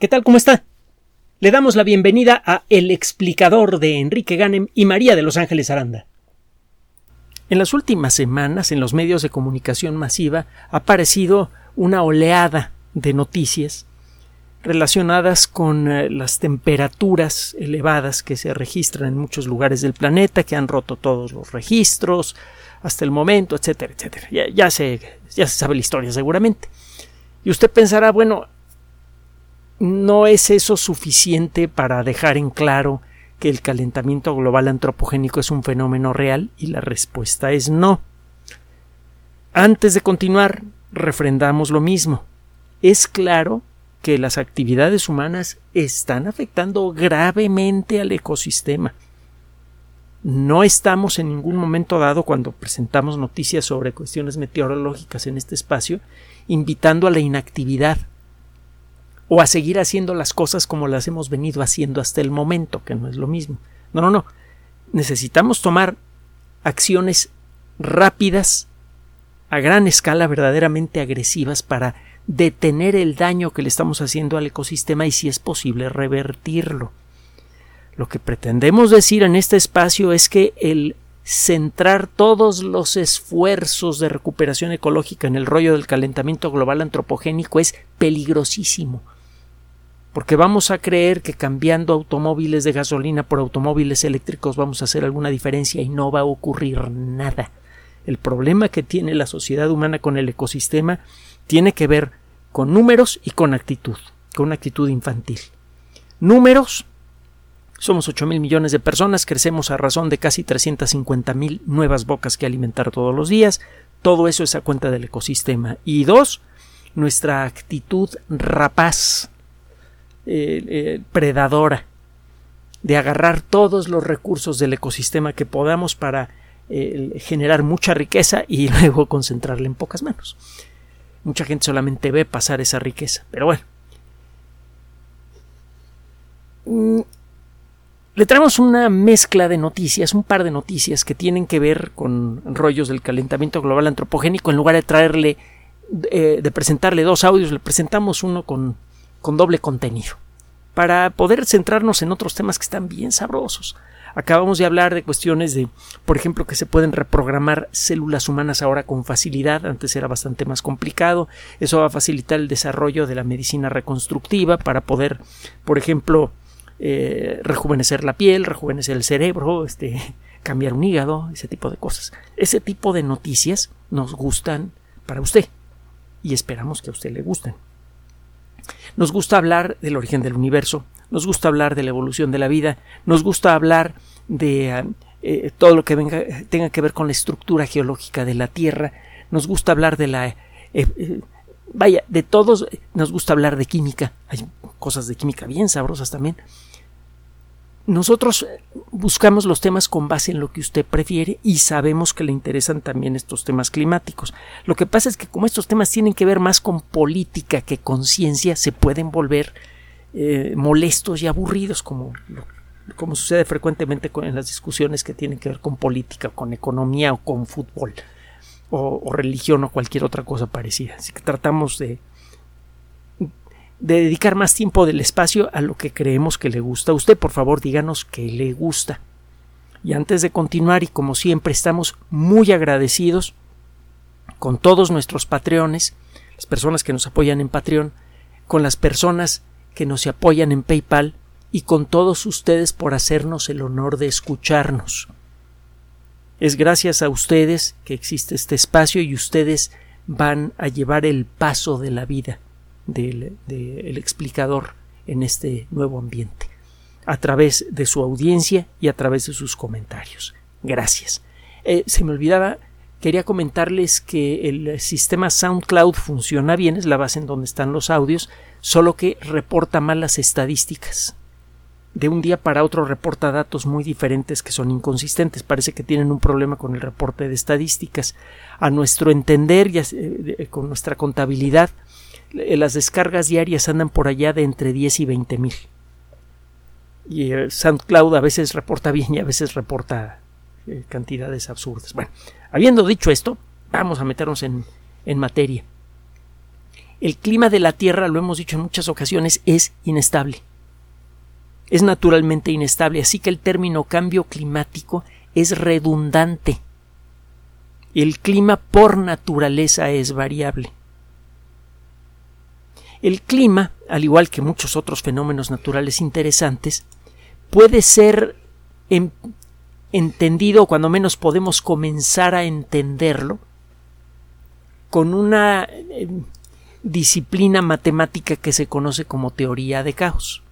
¿Qué tal? ¿Cómo está? Le damos la bienvenida a El explicador de Enrique Ganem y María de Los Ángeles Aranda. En las últimas semanas, en los medios de comunicación masiva, ha aparecido una oleada de noticias relacionadas con eh, las temperaturas elevadas que se registran en muchos lugares del planeta, que han roto todos los registros hasta el momento, etcétera, etcétera. Ya, ya, se, ya se sabe la historia seguramente. Y usted pensará, bueno, ¿No es eso suficiente para dejar en claro que el calentamiento global antropogénico es un fenómeno real? Y la respuesta es no. Antes de continuar, refrendamos lo mismo. Es claro que las actividades humanas están afectando gravemente al ecosistema. No estamos en ningún momento dado, cuando presentamos noticias sobre cuestiones meteorológicas en este espacio, invitando a la inactividad o a seguir haciendo las cosas como las hemos venido haciendo hasta el momento, que no es lo mismo. No, no, no. Necesitamos tomar acciones rápidas, a gran escala, verdaderamente agresivas para detener el daño que le estamos haciendo al ecosistema y si es posible revertirlo. Lo que pretendemos decir en este espacio es que el centrar todos los esfuerzos de recuperación ecológica en el rollo del calentamiento global antropogénico es peligrosísimo porque vamos a creer que cambiando automóviles de gasolina por automóviles eléctricos vamos a hacer alguna diferencia y no va a ocurrir nada. El problema que tiene la sociedad humana con el ecosistema tiene que ver con números y con actitud, con una actitud infantil. Números somos 8 mil millones de personas, crecemos a razón de casi 350 mil nuevas bocas que alimentar todos los días. Todo eso es a cuenta del ecosistema. Y dos, nuestra actitud rapaz eh, eh, predadora de agarrar todos los recursos del ecosistema que podamos para eh, generar mucha riqueza y luego concentrarla en pocas manos. Mucha gente solamente ve pasar esa riqueza, pero bueno. Mm, le traemos una mezcla de noticias, un par de noticias que tienen que ver con rollos del calentamiento global antropogénico. En lugar de traerle, de presentarle dos audios, le presentamos uno con con doble contenido, para poder centrarnos en otros temas que están bien sabrosos. Acabamos de hablar de cuestiones de, por ejemplo, que se pueden reprogramar células humanas ahora con facilidad, antes era bastante más complicado. Eso va a facilitar el desarrollo de la medicina reconstructiva para poder, por ejemplo, eh, rejuvenecer la piel, rejuvenecer el cerebro, este, cambiar un hígado, ese tipo de cosas. Ese tipo de noticias nos gustan para usted y esperamos que a usted le gusten. Nos gusta hablar del origen del universo, nos gusta hablar de la evolución de la vida, nos gusta hablar de eh, eh, todo lo que tenga que ver con la estructura geológica de la Tierra, nos gusta hablar de la... Eh, vaya, de todos nos gusta hablar de química, hay cosas de química bien sabrosas también, nosotros buscamos los temas con base en lo que usted prefiere y sabemos que le interesan también estos temas climáticos. Lo que pasa es que como estos temas tienen que ver más con política que con ciencia, se pueden volver eh, molestos y aburridos como, como sucede frecuentemente en las discusiones que tienen que ver con política, con economía o con fútbol o religión o cualquier otra cosa parecida. Así que tratamos de de dedicar más tiempo del espacio a lo que creemos que le gusta a usted. Por favor, díganos qué le gusta. Y antes de continuar, y como siempre, estamos muy agradecidos con todos nuestros patreones, las personas que nos apoyan en Patreon, con las personas que nos apoyan en PayPal y con todos ustedes por hacernos el honor de escucharnos. Es gracias a ustedes que existe este espacio y ustedes van a llevar el paso de la vida del, explicador en este nuevo ambiente, a través de su audiencia y a través de sus comentarios. Gracias. Eh, se me olvidaba, quería comentarles que el sistema SoundCloud funciona bien, es la base en donde están los audios, solo que reporta mal las estadísticas. De un día para otro reporta datos muy diferentes que son inconsistentes. Parece que tienen un problema con el reporte de estadísticas. A nuestro entender, y eh, con nuestra contabilidad, las descargas diarias andan por allá de entre 10 y 20 mil. Y el SoundCloud a veces reporta bien y a veces reporta eh, cantidades absurdas. Bueno, habiendo dicho esto, vamos a meternos en, en materia. el clima de la Tierra, lo hemos dicho en muchas ocasiones, es inestable. Es naturalmente inestable, así que el término cambio climático es redundante. El clima por naturaleza es variable. El clima, al igual que muchos otros fenómenos naturales interesantes, puede ser entendido, cuando menos podemos comenzar a entenderlo, con una eh, disciplina matemática que se conoce como teoría de caos.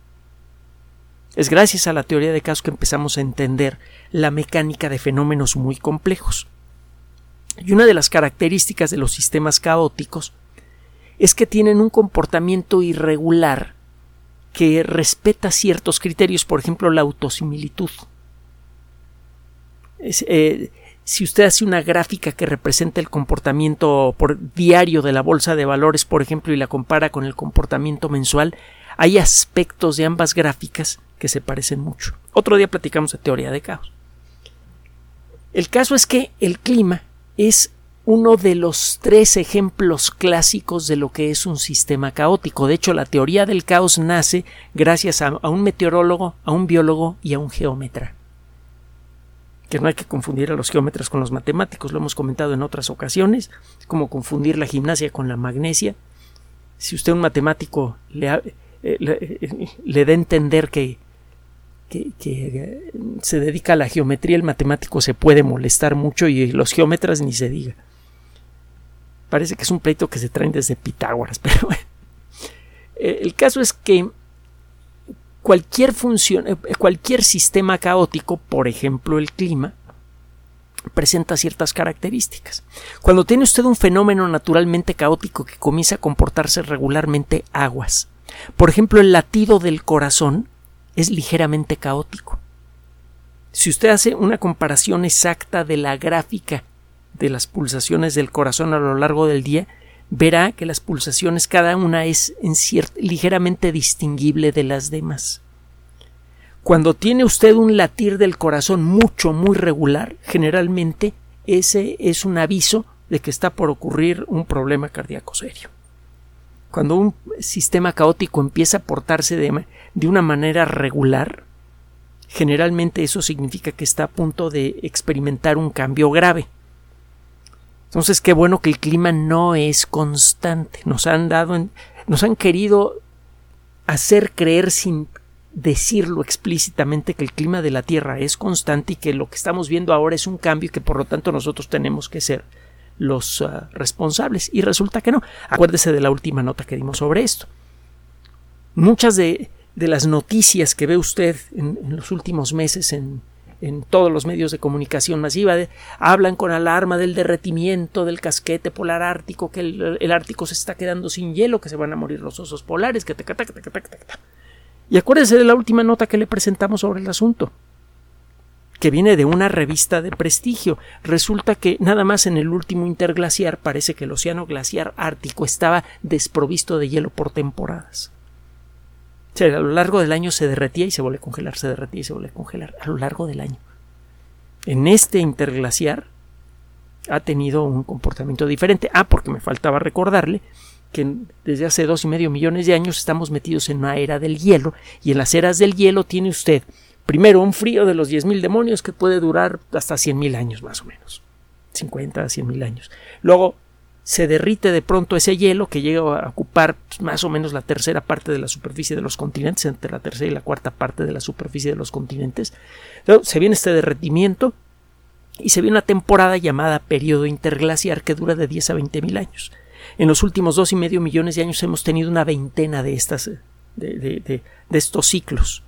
Es gracias a la teoría de caos que empezamos a entender la mecánica de fenómenos muy complejos. Y una de las características de los sistemas caóticos es que tienen un comportamiento irregular que respeta ciertos criterios, por ejemplo, la autosimilitud. Eh, si usted hace una gráfica que representa el comportamiento por diario de la bolsa de valores, por ejemplo, y la compara con el comportamiento mensual, hay aspectos de ambas gráficas que se parecen mucho. Otro día platicamos de teoría de caos. El caso es que el clima es uno de los tres ejemplos clásicos de lo que es un sistema caótico. De hecho, la teoría del caos nace gracias a, un meteorólogo, a un biólogo y a un geómetra. Que no hay que confundir a los geómetras con los matemáticos, lo hemos comentado en otras ocasiones, es como confundir la gimnasia con la magnesia. Si usted un matemático le, eh, eh, le da a entender que que, se dedica a la geometría, el matemático se puede molestar mucho y los geómetras ni se diga. Parece que es un pleito que se traen desde Pitágoras, pero bueno. Eh, el caso es que cualquier función, eh, cualquier sistema caótico, por ejemplo el clima, presenta ciertas características. Cuando tiene usted un fenómeno naturalmente caótico que comienza a comportarse regularmente aguas, por ejemplo el latido del corazón es ligeramente caótico. Si usted hace una comparación exacta de la gráfica de las pulsaciones del corazón a lo largo del día, verá que las pulsaciones cada una es en ligeramente distinguible de las demás. Cuando tiene usted un latir del corazón mucho, muy regular, generalmente ese es un aviso de que está por ocurrir un problema cardíaco serio. Cuando un sistema caótico empieza a portarse de, de una manera regular, generalmente eso significa que está a punto de experimentar un cambio grave. Entonces, qué bueno que el clima no es constante. Nos han dado, nos han querido hacer creer sin decirlo explícitamente que el clima de la Tierra es constante y que lo que estamos viendo ahora es un cambio y que por lo tanto nosotros tenemos que ser los ah, responsables. Y resulta que no. Acuérdese de la última nota que dimos sobre esto. Muchas de, las noticias que ve usted en los últimos meses en, en todos los medios de comunicación masiva hablan con alarma del derretimiento del casquete polar ártico, que el, Ártico se está quedando sin hielo, que se van a morir los osos polares, que Y acuérdense de la última nota que le presentamos sobre el asunto que viene de una revista de prestigio. Resulta que nada más en el último interglaciar parece que el océano glaciar ártico estaba desprovisto de hielo por temporadas. A lo largo del año se derretía y se vuelve a congelar, se derretía y se vuelve a congelar, a lo largo del año. En este interglaciar ha tenido un comportamiento diferente. Ah, porque me faltaba recordarle que desde hace dos y medio millones de años estamos metidos en una era del hielo y en las eras del hielo tiene usted primero un frío de los 10.000 demonios que puede durar hasta 100.000 años más o menos. 50 a 100.000 años. Luego se derrite de pronto ese hielo que llega a ocupar más o menos la tercera parte de la superficie de los continentes, entre la tercera y la cuarta parte de la superficie de los continentes. se viene este derretimiento y se viene una temporada llamada periodo interglaciar que dura de 10 a 20 mil años. En los últimos dos y medio millones de años hemos tenido una veintena de estas de, de estos ciclos.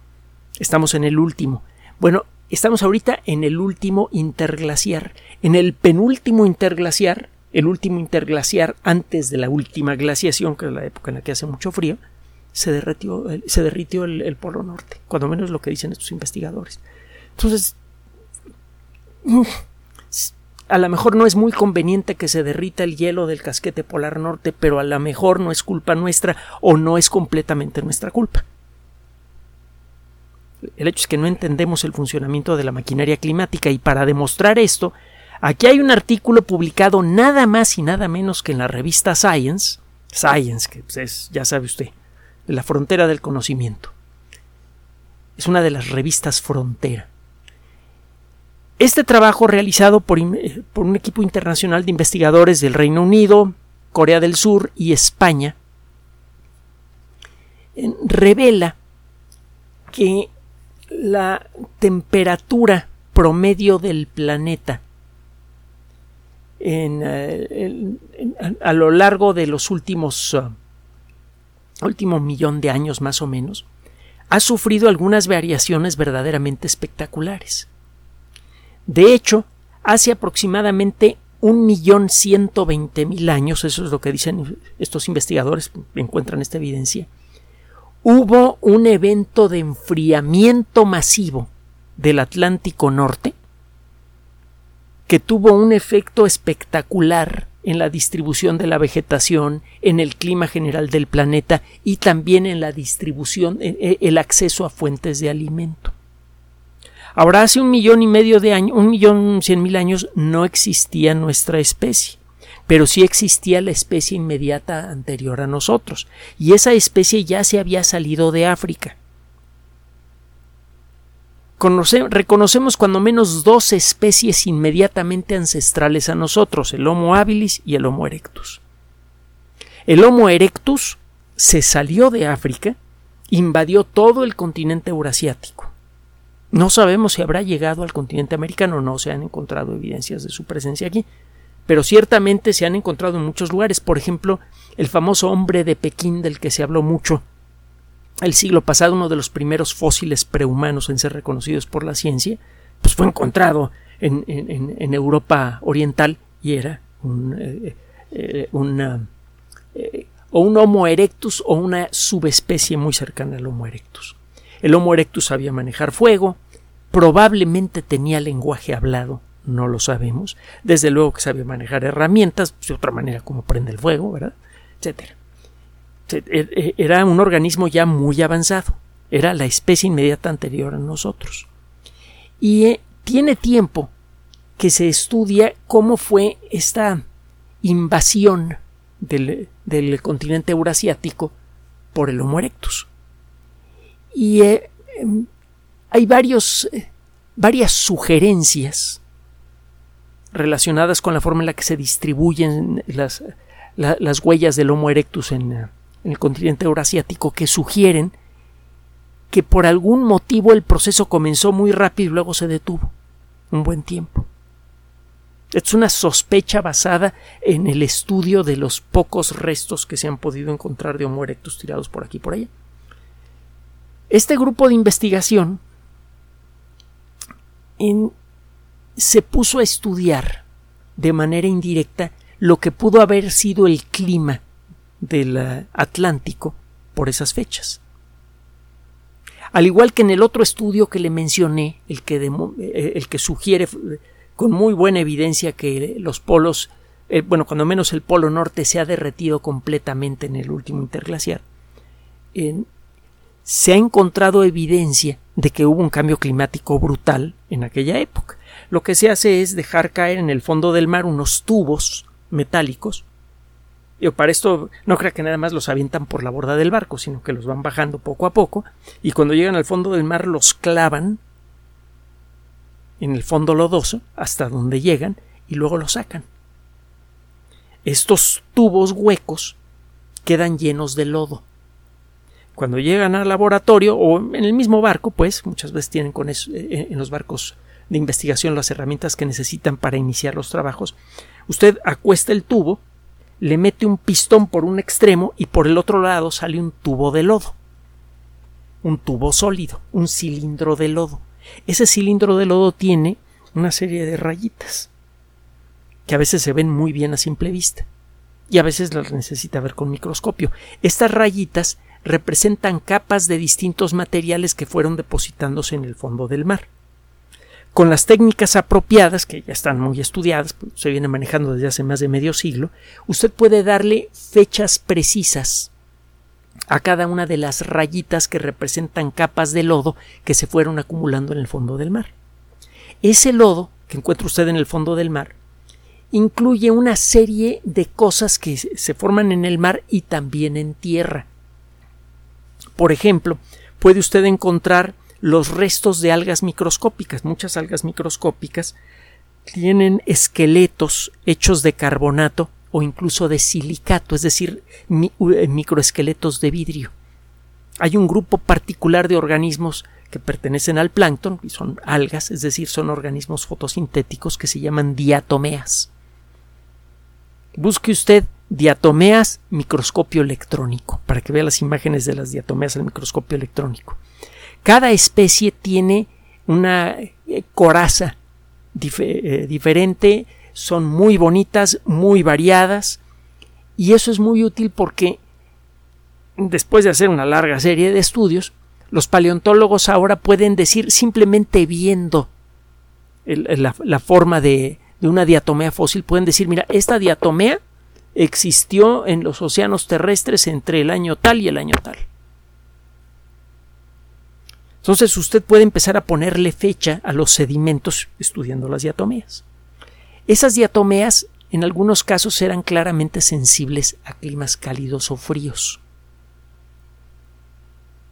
Estamos en el último. Bueno, estamos ahorita en el último interglaciar. En el penúltimo interglaciar el último interglaciar antes de la última glaciación, que es la época en la que hace mucho frío, se derritió, se derritió el, polo norte, cuando menos lo que dicen estos investigadores. Entonces, a lo mejor no es muy conveniente que se derrita el hielo del casquete polar norte, pero a lo mejor no es culpa nuestra o no es completamente nuestra culpa. El hecho es que no entendemos el funcionamiento de la maquinaria climática y para demostrar esto Aquí hay un artículo publicado nada más y nada menos que en la revista Science, Science, que pues, es, ya sabe usted, la frontera del conocimiento. Es una de las revistas frontera. Este trabajo realizado por, por un equipo internacional de investigadores del Reino Unido, Corea del Sur y España revela que la temperatura promedio del planeta eh, a lo largo de los últimos uh, último millón de años más o menos ha sufrido algunas variaciones verdaderamente espectaculares. De hecho, hace aproximadamente un millón ciento veinte mil años, eso es lo que dicen estos investigadores, encuentran esta evidencia, hubo un evento de enfriamiento masivo del Atlántico Norte que tuvo un efecto espectacular en la distribución de la vegetación, en el clima general del planeta y también en la distribución, el acceso a fuentes de alimento. Ahora, hace un millón y medio de años, un millón cien mil años, no existía nuestra especie, pero sí existía la especie inmediata anterior a nosotros, y esa especie ya se había salido de África. Reconocemos cuando menos dos especies inmediatamente ancestrales a nosotros, el Homo habilis y el Homo erectus. El Homo erectus se salió de África, invadió todo el continente eurasiático no sabemos si habrá llegado al continente americano, no se han encontrado evidencias de su presencia aquí, pero ciertamente se han encontrado en muchos lugares. Por ejemplo, el famoso hombre de Pekín del que se habló mucho el siglo pasado, uno de los primeros fósiles prehumanos en ser reconocidos por la ciencia, pues fue encontrado en, Europa Oriental y era un, eh, eh, eh, o un Homo erectus o una subespecie muy cercana al Homo erectus. El Homo erectus sabía manejar fuego, probablemente tenía lenguaje hablado, no lo sabemos. Desde luego que sabía manejar herramientas, de otra manera como prende el fuego, ¿verdad? Etcétera. E, e, era un organismo ya muy avanzado. Era la especie inmediata anterior a nosotros. Y eh, tiene tiempo que se estudia cómo fue esta invasión del, del continente eurasiático por el Homo erectus. Y eh, hay varios, eh, varias sugerencias relacionadas con la forma en la que se distribuyen las, las huellas del Homo erectus en, en, el continente eurasiático que sugieren que por algún motivo el proceso comenzó muy rápido y luego se detuvo un buen tiempo. Es una sospecha basada en el estudio de los pocos restos que se han podido encontrar de Homo tirados por aquí y por allá. Este grupo de investigación se puso a estudiar de manera indirecta lo que pudo haber sido el clima del eh, Atlántico por esas fechas. Al igual que en el otro estudio que le mencioné, el que, eh, el que sugiere con muy buena evidencia que los polos, eh, bueno, cuando menos el polo norte se ha derretido completamente en el último interglaciar, se ha encontrado evidencia de que hubo un cambio climático brutal en aquella época. Lo que se hace es dejar caer en el fondo del mar unos tubos metálicos. Para esto no crea que nada más los avientan por la borda del barco, sino que los van bajando poco a poco y cuando llegan al fondo del mar los clavan en el fondo lodoso hasta donde llegan y luego los sacan. Estos tubos huecos quedan llenos de lodo cuando llegan al laboratorio o en el mismo barco, pues muchas veces tienen con eso, eh, eh, en los barcos de investigación las herramientas que necesitan para iniciar los trabajos. Usted acuesta el tubo, le mete un pistón por un extremo y por el otro lado sale un tubo de lodo. Un tubo sólido, un cilindro de lodo. Ese cilindro de lodo tiene una serie de rayitas que a veces se ven muy bien a simple vista y a veces las necesita ver con microscopio. Estas rayitas representan capas de distintos materiales que fueron depositándose en el fondo del mar. Con las técnicas apropiadas, que ya están muy estudiadas, pues, se viene manejando desde hace más de medio siglo, usted puede darle fechas precisas a cada una de las rayitas que representan capas de lodo que se fueron acumulando en el fondo del mar. Ese lodo que encuentra usted en el fondo del mar incluye una serie de cosas que se forman en el mar y también en tierra. Por ejemplo, puede usted encontrar los restos de algas microscópicas. Muchas algas microscópicas tienen esqueletos hechos de carbonato o incluso de silicato, es decir, eh, microesqueletos de vidrio. Hay un grupo particular de organismos que pertenecen al plancton y son algas, es decir, son organismos fotosintéticos que se llaman diatomeas. Busque usted diatomeas microscopio electrónico para que vea las imágenes de las diatomeas al microscopio electrónico. Cada especie tiene una eh, coraza eh, diferente, son muy bonitas, muy variadas, y eso es muy útil porque después de hacer una larga serie de estudios, los paleontólogos ahora pueden decir simplemente viendo la, forma de, de una diatomea fósil, pueden decir, mira, esta diatomea existió en los océanos terrestres entre el año tal y el año tal. Entonces usted puede empezar a ponerle fecha a los sedimentos estudiando las diatomeas. Esas diatomeas en algunos casos eran claramente sensibles a climas cálidos o fríos.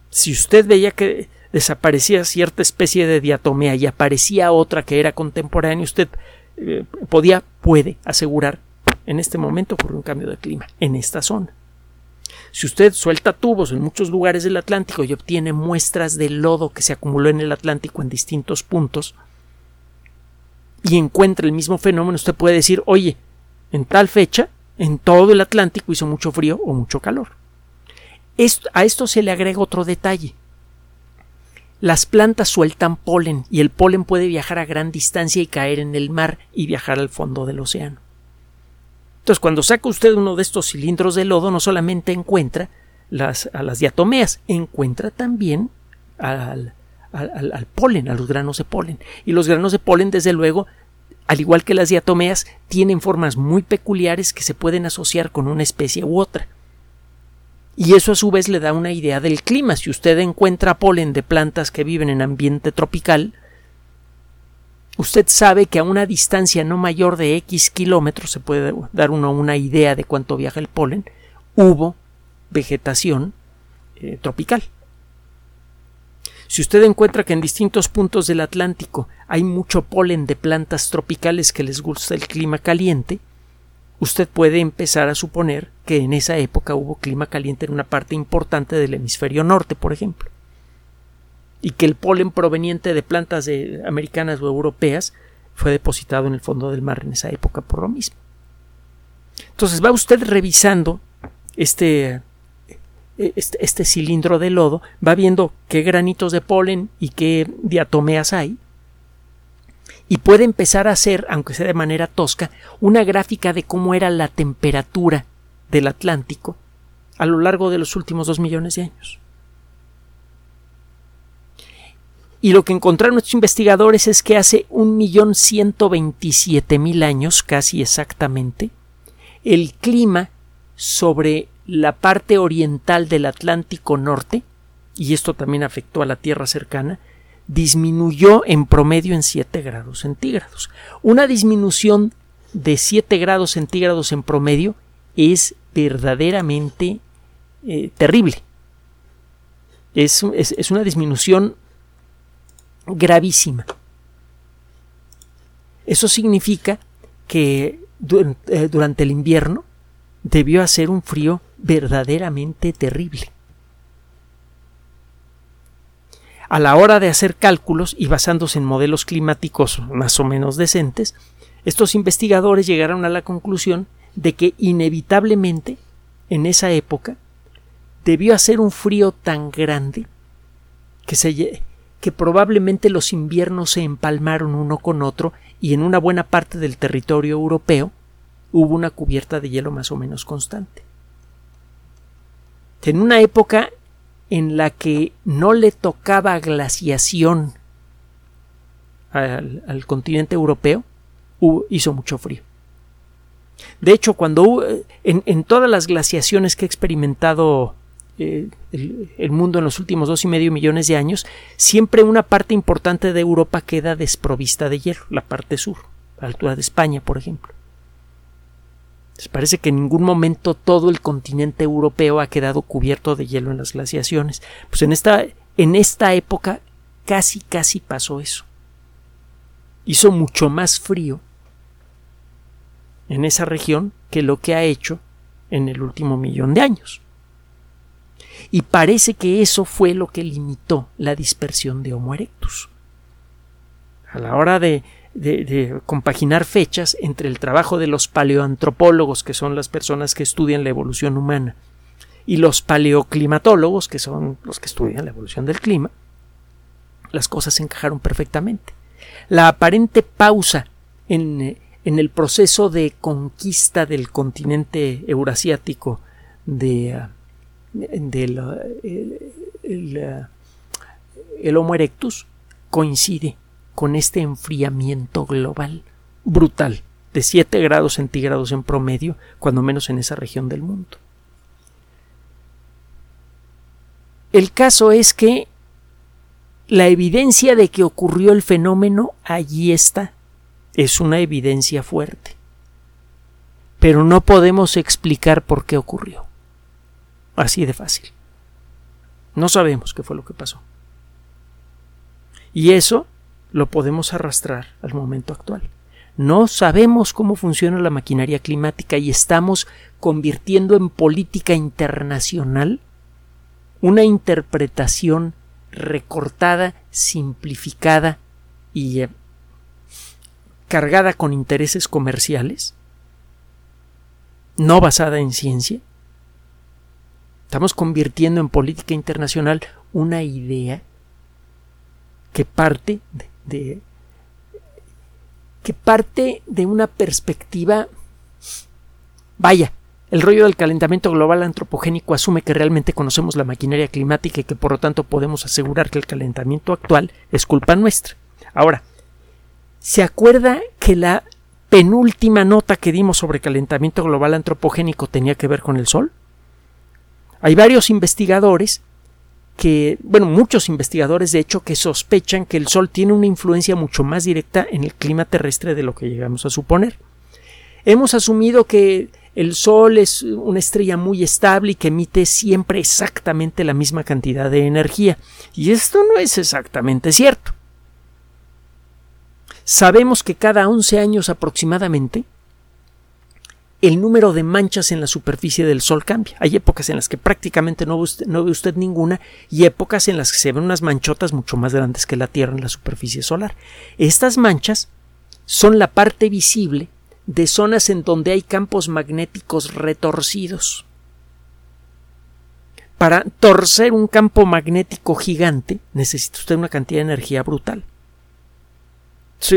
Si usted veía que desaparecía cierta especie de diatomea y aparecía otra que era contemporánea, usted eh, podía, puede asegurar en este momento ocurrió un cambio de clima en esta zona. Si usted suelta tubos en muchos lugares del Atlántico y obtiene muestras de lodo que se acumuló en el Atlántico en distintos puntos y encuentra el mismo fenómeno, usted puede decir, oye, en tal fecha, en todo el Atlántico hizo mucho frío o mucho calor. a esto se le agrega otro detalle. Las plantas sueltan polen y el polen puede viajar a gran distancia y caer en el mar y viajar al fondo del océano. Entonces, cuando saca usted uno de estos cilindros de lodo, no solamente encuentra las, a las diatomeas, encuentra también al, al, polen, a los granos de polen. Y los granos de polen, desde luego, al igual que las diatomeas, tienen formas muy peculiares que se pueden asociar con una especie u otra. Y eso a su vez le da una idea del clima. Si usted encuentra polen de plantas que viven en ambiente tropical, usted sabe que a una distancia no mayor de X kilómetros, se puede dar uno una idea de cuánto viaja el polen, hubo vegetación eh, tropical. Si usted encuentra que en distintos puntos del Atlántico hay mucho polen de plantas tropicales que les gusta el clima caliente, usted puede empezar a suponer que en esa época hubo clima caliente en una parte importante del hemisferio norte, por ejemplo y que el polen proveniente de plantas americanas o europeas fue depositado en el fondo del mar en esa época por lo mismo. Entonces va usted revisando este, este, este, cilindro de lodo, va viendo qué granitos de polen y qué diatomeas hay, y puede empezar a hacer, aunque sea de manera tosca, una gráfica de cómo era la temperatura del Atlántico a lo largo de los últimos dos millones de años. Y lo que encontraron estos investigadores es que hace un millón ciento veintisiete mil años, casi exactamente, el clima sobre la parte oriental del Atlántico Norte, y esto también afectó a la Tierra cercana, disminuyó en promedio en 7 grados centígrados. Una disminución de 7 grados centígrados en promedio es verdaderamente eh, terrible. Es, es, una disminución gravísima. Eso significa que eh, durante el invierno debió hacer un frío verdaderamente terrible. A la hora de hacer cálculos y basándose en modelos climáticos más o menos decentes, estos investigadores llegaron a la conclusión de que inevitablemente en esa época debió hacer un frío tan grande que se, que probablemente los inviernos se empalmaron uno con otro y en una buena parte del territorio europeo hubo una cubierta de hielo más o menos constante. En una época en la que no le tocaba glaciación al, continente europeo, hizo mucho frío. De hecho, cuando en, en, todas las glaciaciones que he experimentado eh, el, mundo en los últimos dos y medio millones de años, siempre una parte importante de Europa queda desprovista de hielo, la parte sur, la altura de España, por ejemplo. parece que en ningún momento todo el continente europeo ha quedado cubierto de hielo en las glaciaciones. Pues en esta, en esta época casi casi pasó eso. Hizo mucho más frío en esa región que lo que ha hecho en el último millón de años. Y parece que eso fue lo que limitó la dispersión de Homo erectus. A la hora de, compaginar fechas entre el trabajo de los paleoantropólogos, que son las personas que estudian la evolución humana, y los paleoclimatólogos, que son los que estudian la evolución del clima, las cosas se encajaron perfectamente. La aparente pausa en, en el proceso de conquista del continente eurasiático de, el, el Homo erectus coincide con este enfriamiento global brutal de 7 grados centígrados en promedio, cuando menos en esa región del mundo. El caso es que la evidencia de que ocurrió el fenómeno allí está. Es una evidencia fuerte. Pero no podemos explicar por qué ocurrió. Así de fácil. No sabemos qué fue lo que pasó. Y eso lo podemos arrastrar al momento actual. No sabemos cómo funciona la maquinaria climática y estamos convirtiendo en política internacional una interpretación recortada, simplificada y eh, cargada con intereses comerciales, no basada en ciencia. Estamos convirtiendo en política internacional una idea que parte de, que parte de una perspectiva vaya el rollo del calentamiento global antropogénico asume que realmente conocemos la maquinaria climática y que por lo tanto podemos asegurar que el calentamiento actual es culpa nuestra. Ahora, ¿se acuerda que la penúltima nota que dimos sobre calentamiento global antropogénico tenía que ver con el Sol? Hay varios investigadores que, bueno, muchos investigadores de hecho que sospechan que el Sol tiene una influencia mucho más directa en el clima terrestre de lo que llegamos a suponer. Hemos asumido que el Sol es una estrella muy estable y que emite siempre exactamente la misma cantidad de energía. Y esto no es exactamente cierto. Sabemos que cada 11 años aproximadamente el número de manchas en la superficie del Sol cambia. Hay épocas en las que prácticamente no ve, usted, ninguna y épocas en las que se ven unas manchotas mucho más grandes que la Tierra en la superficie solar. Estas manchas son la parte visible de zonas en donde hay campos magnéticos retorcidos. Para torcer un campo magnético gigante necesita usted una cantidad de energía brutal.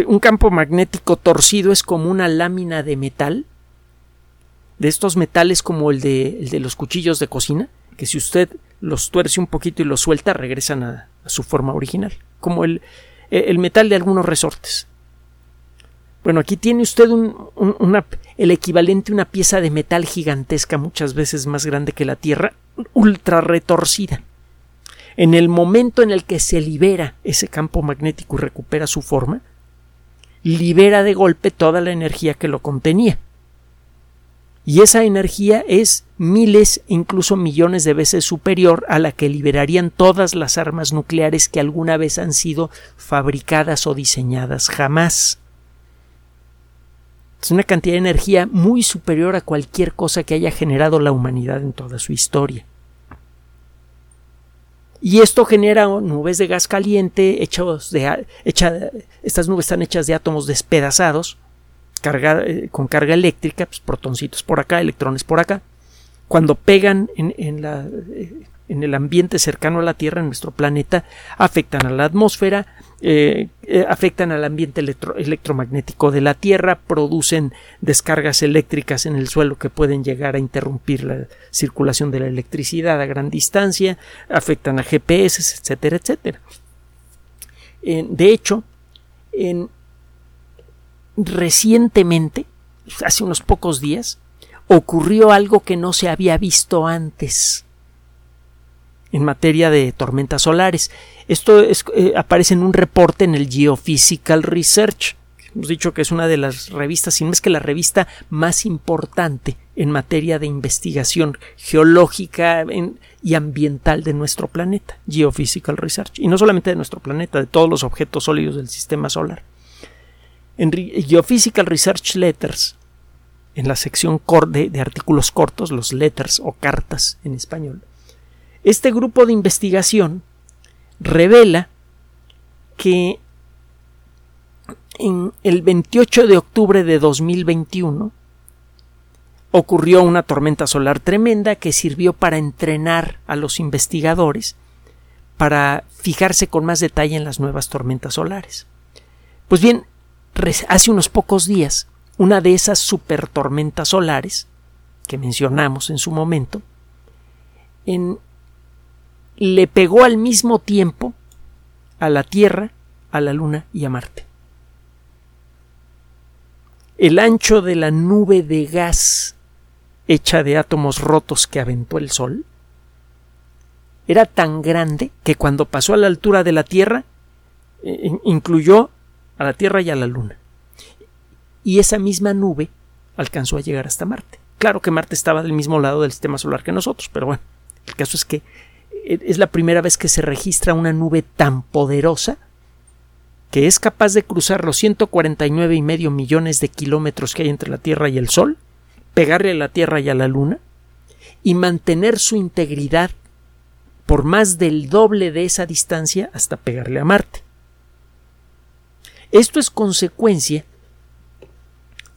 Un campo magnético torcido es como una lámina de metal de estos metales como el de, los cuchillos de cocina, que si usted los tuerce un poquito y los suelta, regresan a, su forma original, como el, el, metal de algunos resortes. Bueno, aquí tiene usted un, el equivalente a una pieza de metal gigantesca, muchas veces más grande que la Tierra, ultra retorcida. En el momento en el que se libera ese campo magnético y recupera su forma, libera de golpe toda la energía que lo contenía y esa energía es miles, incluso millones de veces superior a la que liberarían todas las armas nucleares que alguna vez han sido fabricadas o diseñadas jamás. Es una cantidad de energía muy superior a cualquier cosa que haya generado la humanidad en toda su historia. Y esto genera nubes de gas caliente, hechos de, estas nubes están hechas de átomos despedazados, eh, con carga eléctrica, pues protoncitos por acá, electrones por acá, cuando pegan en, la, eh, en el ambiente cercano a la Tierra, en nuestro planeta, afectan a la atmósfera, eh, afectan al ambiente electromagnético de la Tierra, producen descargas eléctricas en el suelo que pueden llegar a interrumpir la circulación de la electricidad a gran distancia, afectan a GPS, etcétera, etcétera. de hecho, en, recientemente, hace unos pocos días, ocurrió algo que no se había visto antes en materia de tormentas solares. Esto eh, aparece en un reporte en el Geophysical Research, hemos dicho que es una de las revistas, si no es que la revista más importante en materia de investigación geológica y ambiental de nuestro planeta, Geophysical Research, y no solamente de nuestro planeta, de todos los objetos sólidos del sistema solar. En Geophysical Research Letters, en la sección de, de artículos cortos, los letters o cartas en español, este grupo de investigación revela que en el 28 de octubre de 2021 ocurrió una tormenta solar tremenda que sirvió para entrenar a los investigadores para fijarse con más detalle en las nuevas tormentas solares. Pues bien, hace unos pocos días, una de esas super tormentas solares que mencionamos en su momento, en, le pegó al mismo tiempo a la Tierra, a la Luna y a Marte. El ancho de la nube de gas hecha de átomos rotos que aventó el Sol era tan grande que cuando pasó a la altura de la Tierra eh, incluyó a la Tierra y a la Luna. Y esa misma nube alcanzó a llegar hasta Marte. Claro que Marte estaba del mismo lado del sistema solar que nosotros, pero bueno, el caso es que es la primera vez que se registra una nube tan poderosa que es capaz de cruzar los 149 y medio millones de kilómetros que hay entre la Tierra y el Sol, pegarle a la Tierra y a la Luna, y mantener su integridad por más del doble de esa distancia hasta pegarle a Marte. Esto es consecuencia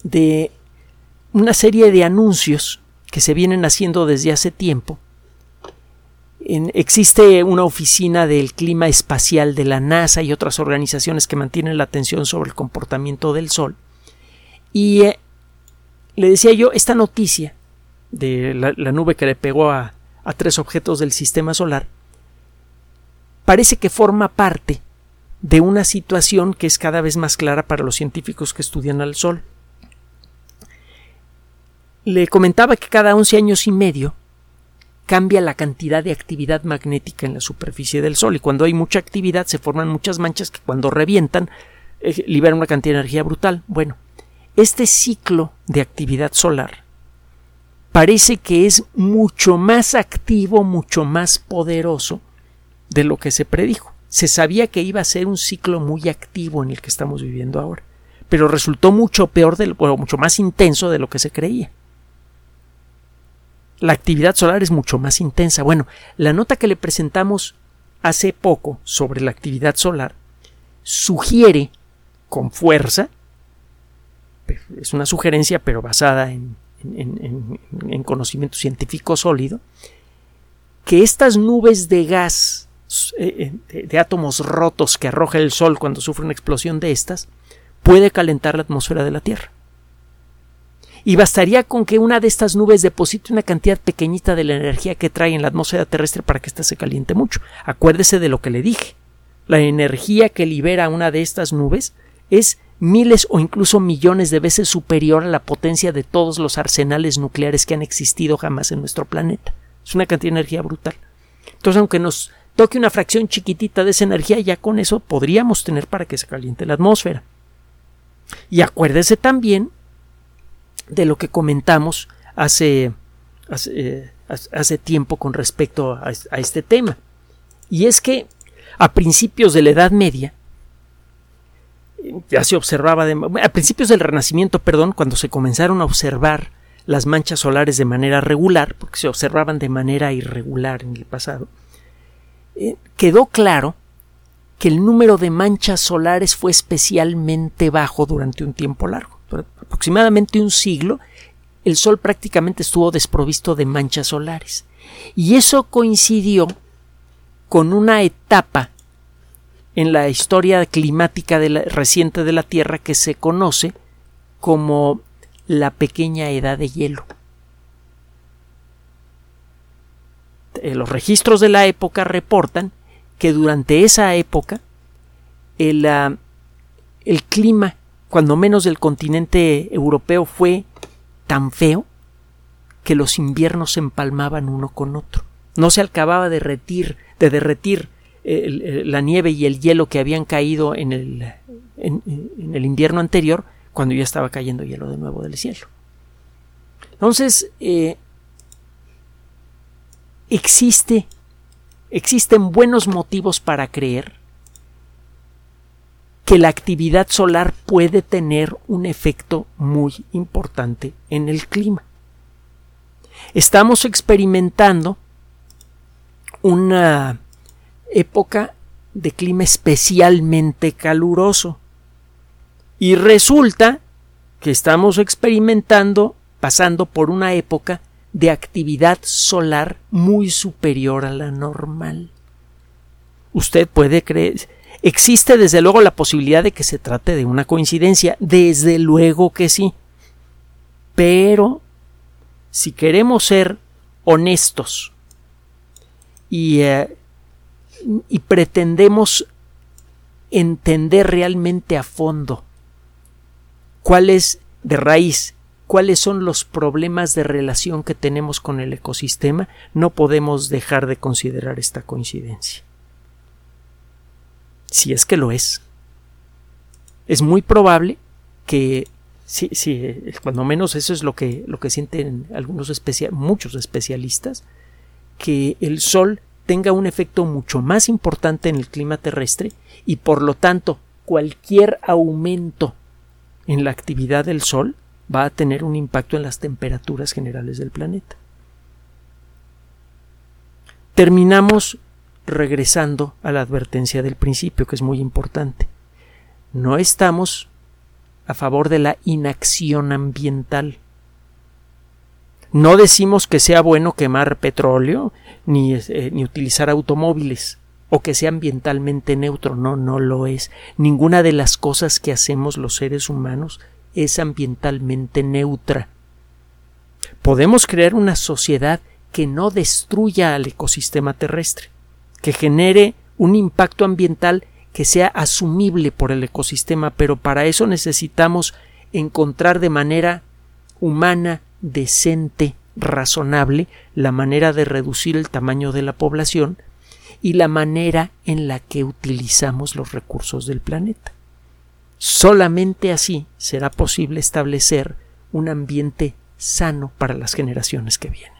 de una serie de anuncios que se vienen haciendo desde hace tiempo existe una oficina del clima espacial de la NASA y otras organizaciones que mantienen la atención sobre el comportamiento del Sol. Y eh, le decía yo, esta noticia de la, nube que le pegó a, a tres objetos del sistema solar parece que forma parte de una situación que es cada vez más clara para los científicos que estudian al Sol. Le comentaba que cada once años y medio cambia la cantidad de actividad magnética en la superficie del Sol y cuando hay mucha actividad se forman muchas manchas que cuando revientan eh, liberan una cantidad de energía brutal. Bueno, este ciclo de actividad solar parece que es mucho más activo, mucho más poderoso de lo que se predijo. Se sabía que iba a ser un ciclo muy activo en el que estamos viviendo ahora, pero resultó mucho peor, de, o mucho más intenso de lo que se creía la actividad solar es mucho más intensa. Bueno, la nota que le presentamos hace poco sobre la actividad solar sugiere con fuerza, es una sugerencia pero basada en, conocimiento científico sólido, que estas nubes de gas eh, eh, de, átomos rotos que arroja el Sol cuando sufre una explosión de estas, puede calentar la atmósfera de la Tierra y bastaría con que una de estas nubes deposite una cantidad pequeñita de la energía que trae en la atmósfera terrestre para que ésta se caliente mucho. Acuérdese de lo que le dije. La energía que libera una de estas nubes es miles o incluso millones de veces superior a la potencia de todos los arsenales nucleares que han existido jamás en nuestro planeta. Es una cantidad de energía brutal. Entonces, aunque nos toque una fracción chiquitita de esa energía, ya con eso podríamos tener para que se caliente la atmósfera. Y acuérdese también de lo que comentamos hace, hace, eh, tiempo con respecto a, este tema. Y es que a principios de la Edad Media, ya se observaba, a principios del Renacimiento, perdón, cuando se comenzaron a observar las manchas solares de manera regular, porque se observaban de manera irregular en el pasado, eh, quedó claro que el número de manchas solares fue especialmente bajo durante un tiempo largo aproximadamente un siglo, el Sol prácticamente estuvo desprovisto de manchas solares. Y eso coincidió con una etapa en la historia climática reciente de la Tierra que se conoce como la pequeña edad de hielo. Eh, los registros de la época reportan que durante esa época el, ah, el clima cuando menos del continente europeo fue tan feo que los inviernos se empalmaban uno con otro. No se acababa de derretir, de derretir la nieve y el hielo que habían caído en el, en, el invierno anterior, cuando ya estaba cayendo hielo de nuevo del cielo. Entonces, eh, existe, existen buenos motivos para creer que la actividad solar puede tener un efecto muy importante en el clima. Estamos experimentando una época de clima especialmente caluroso. Y resulta que estamos experimentando, pasando por una época de actividad solar muy superior a la normal. Usted puede creer, existe desde luego la posibilidad de que se trate de una coincidencia, desde luego que sí. Pero si queremos ser honestos y, eh, pretendemos entender realmente a fondo cuál es de raíz cuáles son los problemas de relación que tenemos con el ecosistema, no podemos dejar de considerar esta coincidencia. Si es que lo es. Es muy probable que sí, sí, cuando menos eso es lo que, lo que sienten algunos muchos especialistas, que el Sol tenga un efecto mucho más importante en el clima terrestre y por lo tanto cualquier aumento en la actividad del Sol va a tener un impacto en las temperaturas generales del planeta. Terminamos regresando a la advertencia del principio, que es muy importante. No estamos a favor de la inacción ambiental. No decimos que sea bueno quemar petróleo ni, eh, ni utilizar automóviles o que sea ambientalmente neutro. No, no lo es. Ninguna de las cosas que hacemos los seres humanos es ambientalmente neutra. Podemos crear una sociedad que no destruya al ecosistema terrestre, que genere un impacto ambiental que sea asumible por el ecosistema, pero para eso necesitamos encontrar de manera humana, decente, razonable, la manera de reducir el tamaño de la población y la manera en la que utilizamos los recursos del planeta. Solamente así será posible establecer un ambiente sano para las generaciones que vienen.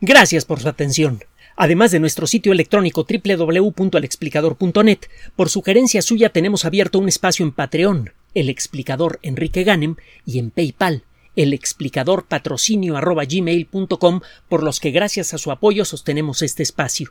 Gracias por su atención. Además de nuestro sitio electrónico www.alexplicador.net, por sugerencia suya tenemos abierto un espacio en Patreon, el explicador Enrique Ganem, y en PayPal, el explicador patrocinio por los que gracias a su apoyo sostenemos este espacio.